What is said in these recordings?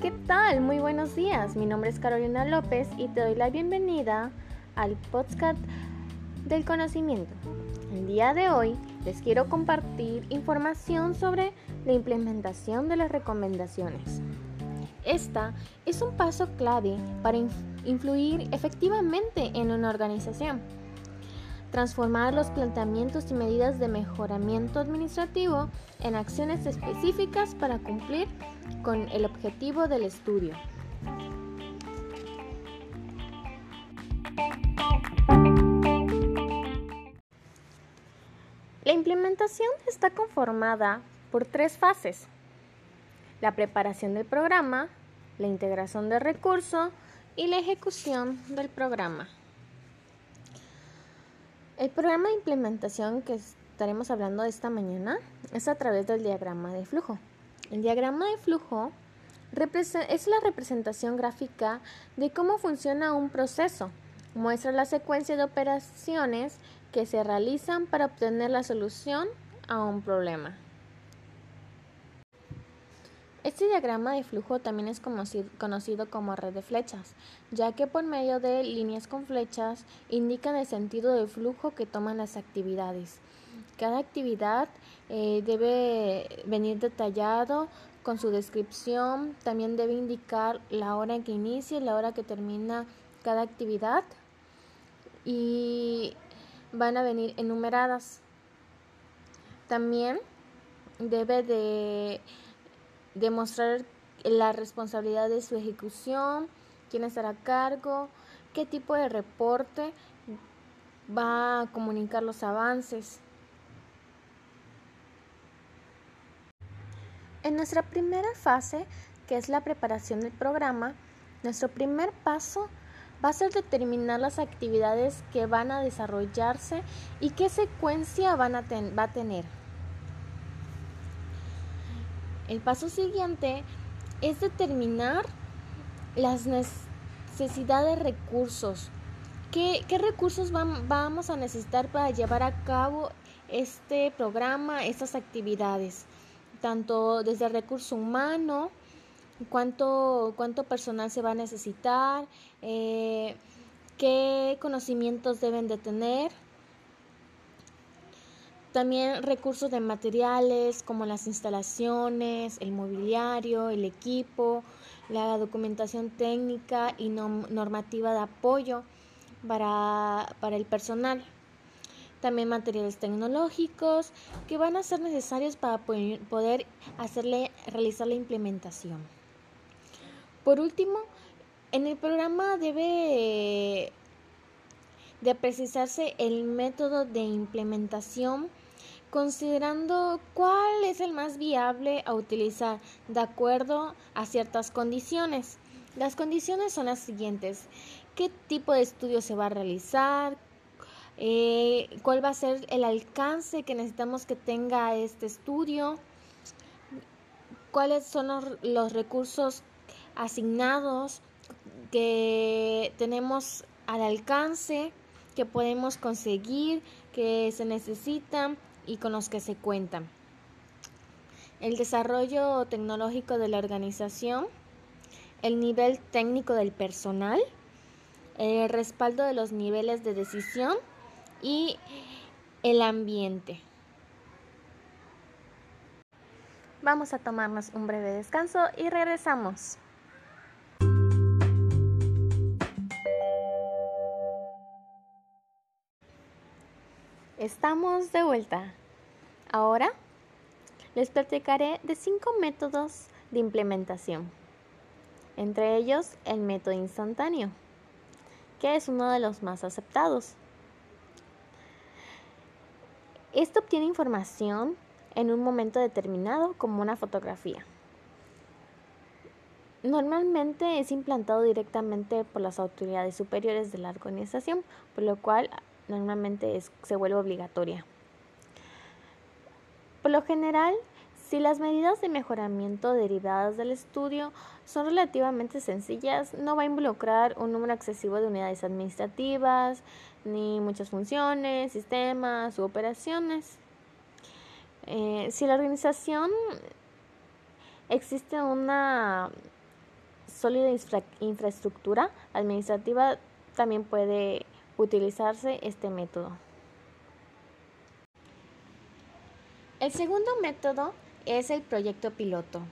¿Qué tal? Muy buenos días. Mi nombre es Carolina López y te doy la bienvenida al podcast del conocimiento. El día de hoy les quiero compartir información sobre la implementación de las recomendaciones. Esta es un paso clave para influir efectivamente en una organización transformar los planteamientos y medidas de mejoramiento administrativo en acciones específicas para cumplir con el objetivo del estudio. La implementación está conformada por tres fases. La preparación del programa, la integración del recurso y la ejecución del programa. El programa de implementación que estaremos hablando esta mañana es a través del diagrama de flujo. El diagrama de flujo es la representación gráfica de cómo funciona un proceso. Muestra la secuencia de operaciones que se realizan para obtener la solución a un problema. Este diagrama de flujo también es conocido como red de flechas, ya que por medio de líneas con flechas indican el sentido de flujo que toman las actividades. Cada actividad eh, debe venir detallado con su descripción, también debe indicar la hora en que inicia y la hora que termina cada actividad y van a venir enumeradas. También debe de demostrar la responsabilidad de su ejecución, quién estará a cargo, qué tipo de reporte va a comunicar los avances. En nuestra primera fase, que es la preparación del programa, nuestro primer paso va a ser determinar las actividades que van a desarrollarse y qué secuencia van a va a tener. El paso siguiente es determinar las necesidades de recursos. ¿Qué, recursos vamos a necesitar para llevar a cabo este programa, estas actividades? Tanto desde el recurso humano, cuánto, personal se va a necesitar, eh, qué conocimientos deben de tener también recursos de materiales como las instalaciones, el mobiliario, el equipo, la documentación técnica y normativa de apoyo para, para el personal. También materiales tecnológicos que van a ser necesarios para poder hacerle, realizar la implementación. Por último, en el programa debe de precisarse el método de implementación considerando cuál es el más viable a utilizar de acuerdo a ciertas condiciones. Las condiciones son las siguientes. ¿Qué tipo de estudio se va a realizar? Eh, ¿Cuál va a ser el alcance que necesitamos que tenga este estudio? ¿Cuáles son los recursos asignados que tenemos al alcance, que podemos conseguir, que se necesitan? Y con los que se cuentan. El desarrollo tecnológico de la organización, el nivel técnico del personal, el respaldo de los niveles de decisión y el ambiente. Vamos a tomarnos un breve descanso y regresamos. Estamos de vuelta. Ahora les platicaré de cinco métodos de implementación, entre ellos el método instantáneo, que es uno de los más aceptados. Esto obtiene información en un momento determinado como una fotografía. Normalmente es implantado directamente por las autoridades superiores de la organización, por lo cual normalmente se vuelve obligatoria. Por lo general, si las medidas de mejoramiento derivadas del estudio son relativamente sencillas, no va a involucrar un número excesivo de unidades administrativas, ni muchas funciones, sistemas u operaciones. Eh, si la organización existe una sólida infraestructura administrativa, también puede utilizarse este método. El segundo método es el proyecto piloto.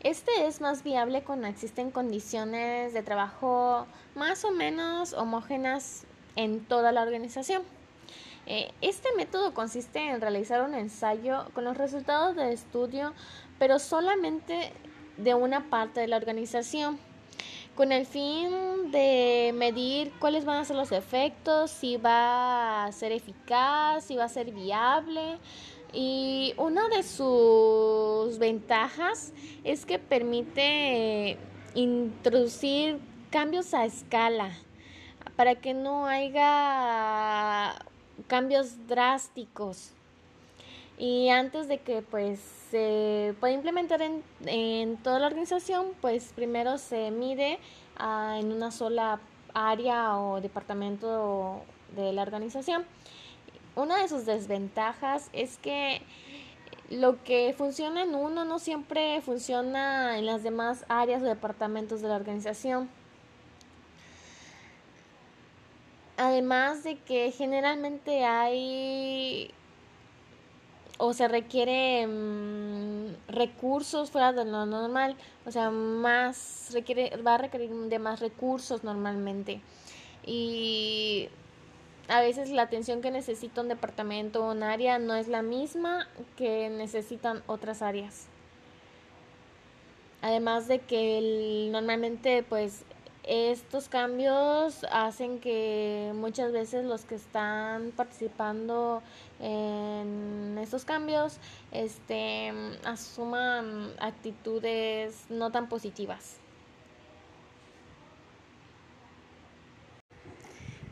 Este es más viable cuando existen condiciones de trabajo más o menos homogéneas en toda la organización. Eh, este método consiste en realizar un ensayo con los resultados del estudio, pero solamente de una parte de la organización, con el fin de medir cuáles van a ser los efectos, si va a ser eficaz, si va a ser viable. Y una de sus ventajas es que permite introducir cambios a escala para que no haya cambios drásticos y antes de que pues se pueda implementar en, en toda la organización pues primero se mide ah, en una sola área o departamento de la organización. Una de sus desventajas es que lo que funciona en uno no siempre funciona en las demás áreas o departamentos de la organización. Además de que generalmente hay o se requiere mm, recursos fuera de lo normal, o sea, más requiere va a requerir de más recursos normalmente. Y a veces la atención que necesita un departamento o un área no es la misma que necesitan otras áreas. Además de que normalmente pues estos cambios hacen que muchas veces los que están participando en estos cambios este, asuman actitudes no tan positivas.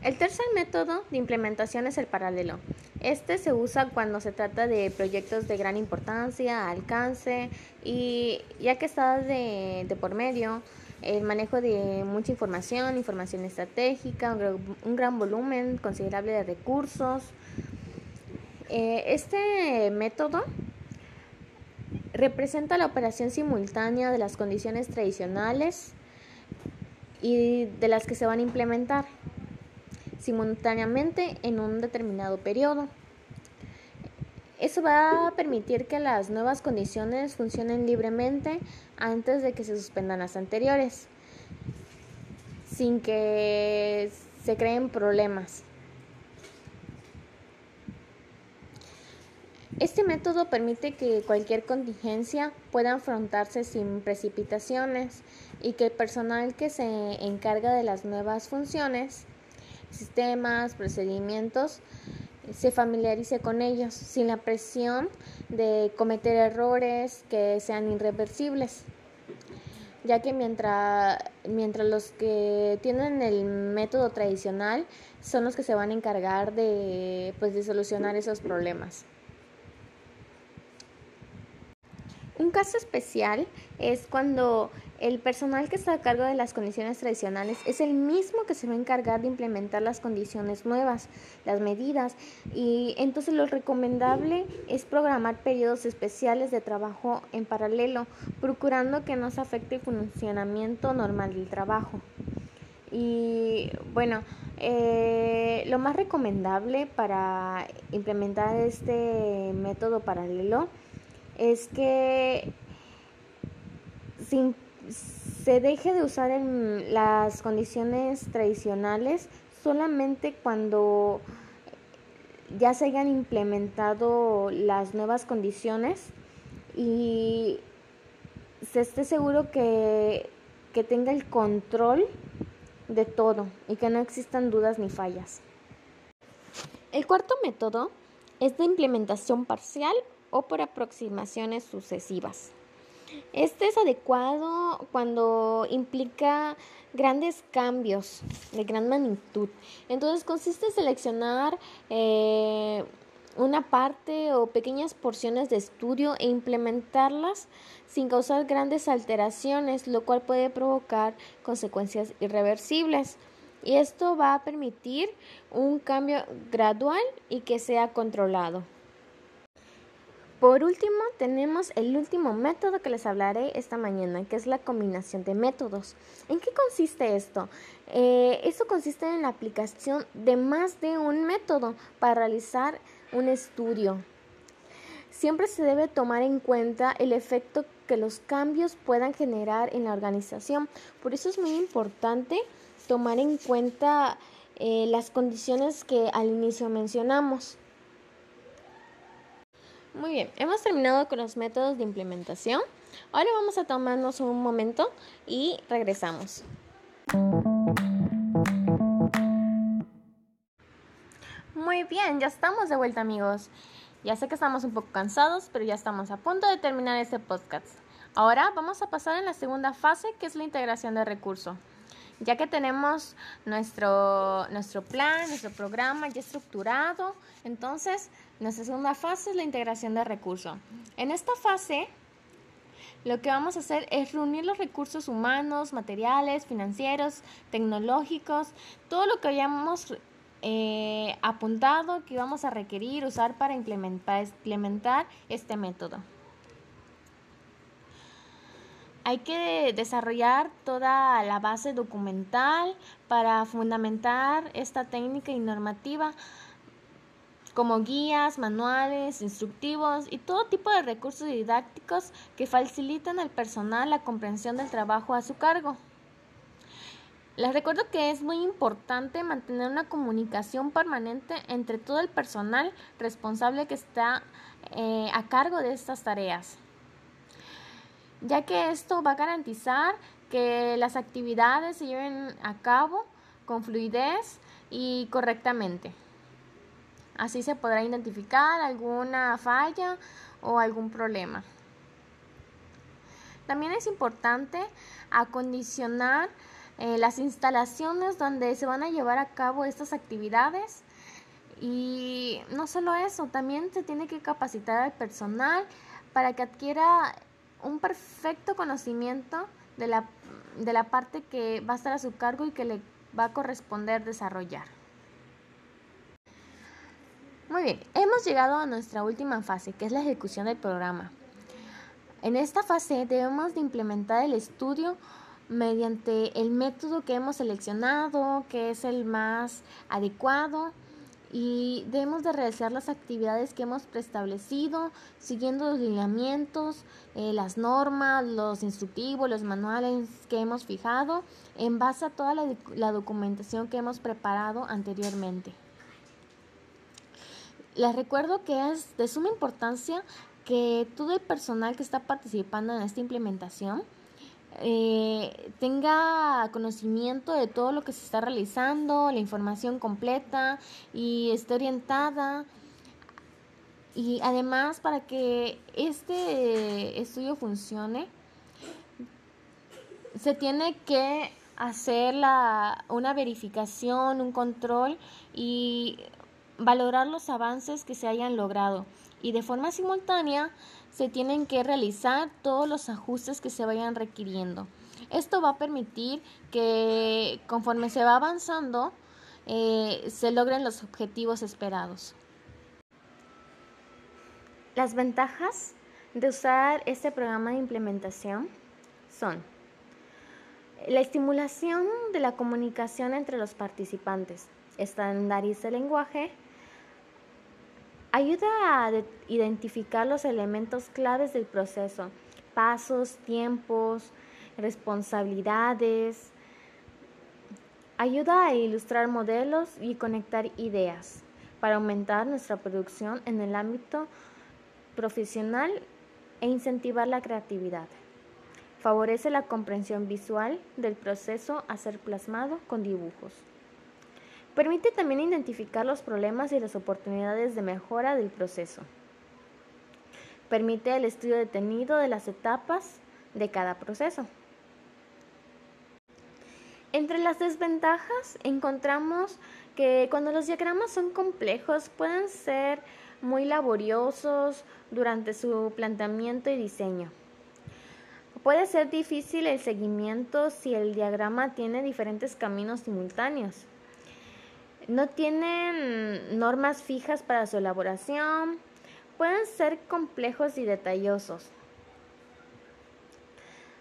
El tercer método de implementación es el paralelo. Este se usa cuando se trata de proyectos de gran importancia, alcance y ya que está de, de por medio, el manejo de mucha información, información estratégica, un gran volumen considerable de recursos. Eh, este método representa la operación simultánea de las condiciones tradicionales y de las que se van a implementar simultáneamente en un determinado periodo. Eso va a permitir que las nuevas condiciones funcionen libremente antes de que se suspendan las anteriores, sin que se creen problemas. Este método permite que cualquier contingencia pueda afrontarse sin precipitaciones y que el personal que se encarga de las nuevas funciones, sistemas, procedimientos, se familiarice con ellos sin la presión de cometer errores que sean irreversibles ya que mientras, mientras los que tienen el método tradicional son los que se van a encargar de, pues, de solucionar esos problemas. Un caso especial es cuando el personal que está a cargo de las condiciones tradicionales es el mismo que se va a encargar de implementar las condiciones nuevas, las medidas, y entonces lo recomendable es programar periodos especiales de trabajo en paralelo, procurando que no se afecte el funcionamiento normal del trabajo. Y bueno, eh, lo más recomendable para implementar este método paralelo es que se deje de usar en las condiciones tradicionales solamente cuando ya se hayan implementado las nuevas condiciones y se esté seguro que, que tenga el control de todo y que no existan dudas ni fallas. El cuarto método es de implementación parcial o por aproximaciones sucesivas. Este es adecuado cuando implica grandes cambios de gran magnitud. Entonces consiste en seleccionar eh, una parte o pequeñas porciones de estudio e implementarlas sin causar grandes alteraciones, lo cual puede provocar consecuencias irreversibles. Y esto va a permitir un cambio gradual y que sea controlado. Por último, tenemos el último método que les hablaré esta mañana, que es la combinación de métodos. ¿En qué consiste esto? Eh, esto consiste en la aplicación de más de un método para realizar un estudio. Siempre se debe tomar en cuenta el efecto que los cambios puedan generar en la organización. Por eso es muy importante tomar en cuenta eh, las condiciones que al inicio mencionamos. Muy bien, hemos terminado con los métodos de implementación. Ahora vamos a tomarnos un momento y regresamos. Muy bien, ya estamos de vuelta amigos. Ya sé que estamos un poco cansados, pero ya estamos a punto de terminar este podcast. Ahora vamos a pasar en la segunda fase, que es la integración de recursos ya que tenemos nuestro, nuestro plan, nuestro programa ya estructurado, entonces nuestra segunda fase es la integración de recursos. En esta fase, lo que vamos a hacer es reunir los recursos humanos, materiales, financieros, tecnológicos, todo lo que hayamos eh, apuntado que vamos a requerir usar para implementar este método. Hay que desarrollar toda la base documental para fundamentar esta técnica y normativa como guías, manuales, instructivos y todo tipo de recursos didácticos que facilitan al personal la comprensión del trabajo a su cargo. Les recuerdo que es muy importante mantener una comunicación permanente entre todo el personal responsable que está eh, a cargo de estas tareas ya que esto va a garantizar que las actividades se lleven a cabo con fluidez y correctamente. Así se podrá identificar alguna falla o algún problema. También es importante acondicionar eh, las instalaciones donde se van a llevar a cabo estas actividades. Y no solo eso, también se tiene que capacitar al personal para que adquiera un perfecto conocimiento de la, de la parte que va a estar a su cargo y que le va a corresponder desarrollar. Muy bien, hemos llegado a nuestra última fase, que es la ejecución del programa. En esta fase debemos de implementar el estudio mediante el método que hemos seleccionado, que es el más adecuado y debemos de realizar las actividades que hemos preestablecido siguiendo los lineamientos, eh, las normas, los instructivos, los manuales que hemos fijado en base a toda la, la documentación que hemos preparado anteriormente. Les recuerdo que es de suma importancia que todo el personal que está participando en esta implementación eh, tenga conocimiento de todo lo que se está realizando, la información completa y esté orientada. Y además para que este estudio funcione, se tiene que hacer la, una verificación, un control y valorar los avances que se hayan logrado. Y de forma simultánea se tienen que realizar todos los ajustes que se vayan requiriendo. Esto va a permitir que conforme se va avanzando eh, se logren los objetivos esperados. Las ventajas de usar este programa de implementación son la estimulación de la comunicación entre los participantes, estandariza el lenguaje, Ayuda a identificar los elementos claves del proceso, pasos, tiempos, responsabilidades. Ayuda a ilustrar modelos y conectar ideas para aumentar nuestra producción en el ámbito profesional e incentivar la creatividad. Favorece la comprensión visual del proceso a ser plasmado con dibujos. Permite también identificar los problemas y las oportunidades de mejora del proceso. Permite el estudio detenido de las etapas de cada proceso. Entre las desventajas encontramos que cuando los diagramas son complejos pueden ser muy laboriosos durante su planteamiento y diseño. Puede ser difícil el seguimiento si el diagrama tiene diferentes caminos simultáneos. No tienen normas fijas para su elaboración, pueden ser complejos y detallosos.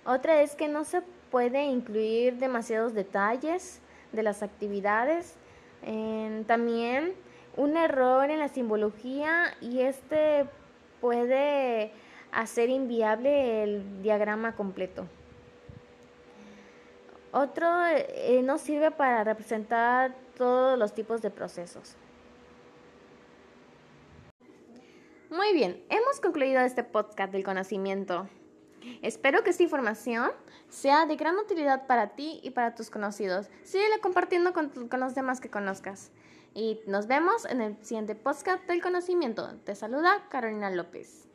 Otra es que no se puede incluir demasiados detalles de las actividades. también un error en la simbología y este puede hacer inviable el diagrama completo. Otro eh, no sirve para representar todos los tipos de procesos. Muy bien, hemos concluido este podcast del conocimiento. Espero que esta información sea de gran utilidad para ti y para tus conocidos. Síguela compartiendo con, con los demás que conozcas. Y nos vemos en el siguiente podcast del conocimiento. Te saluda Carolina López.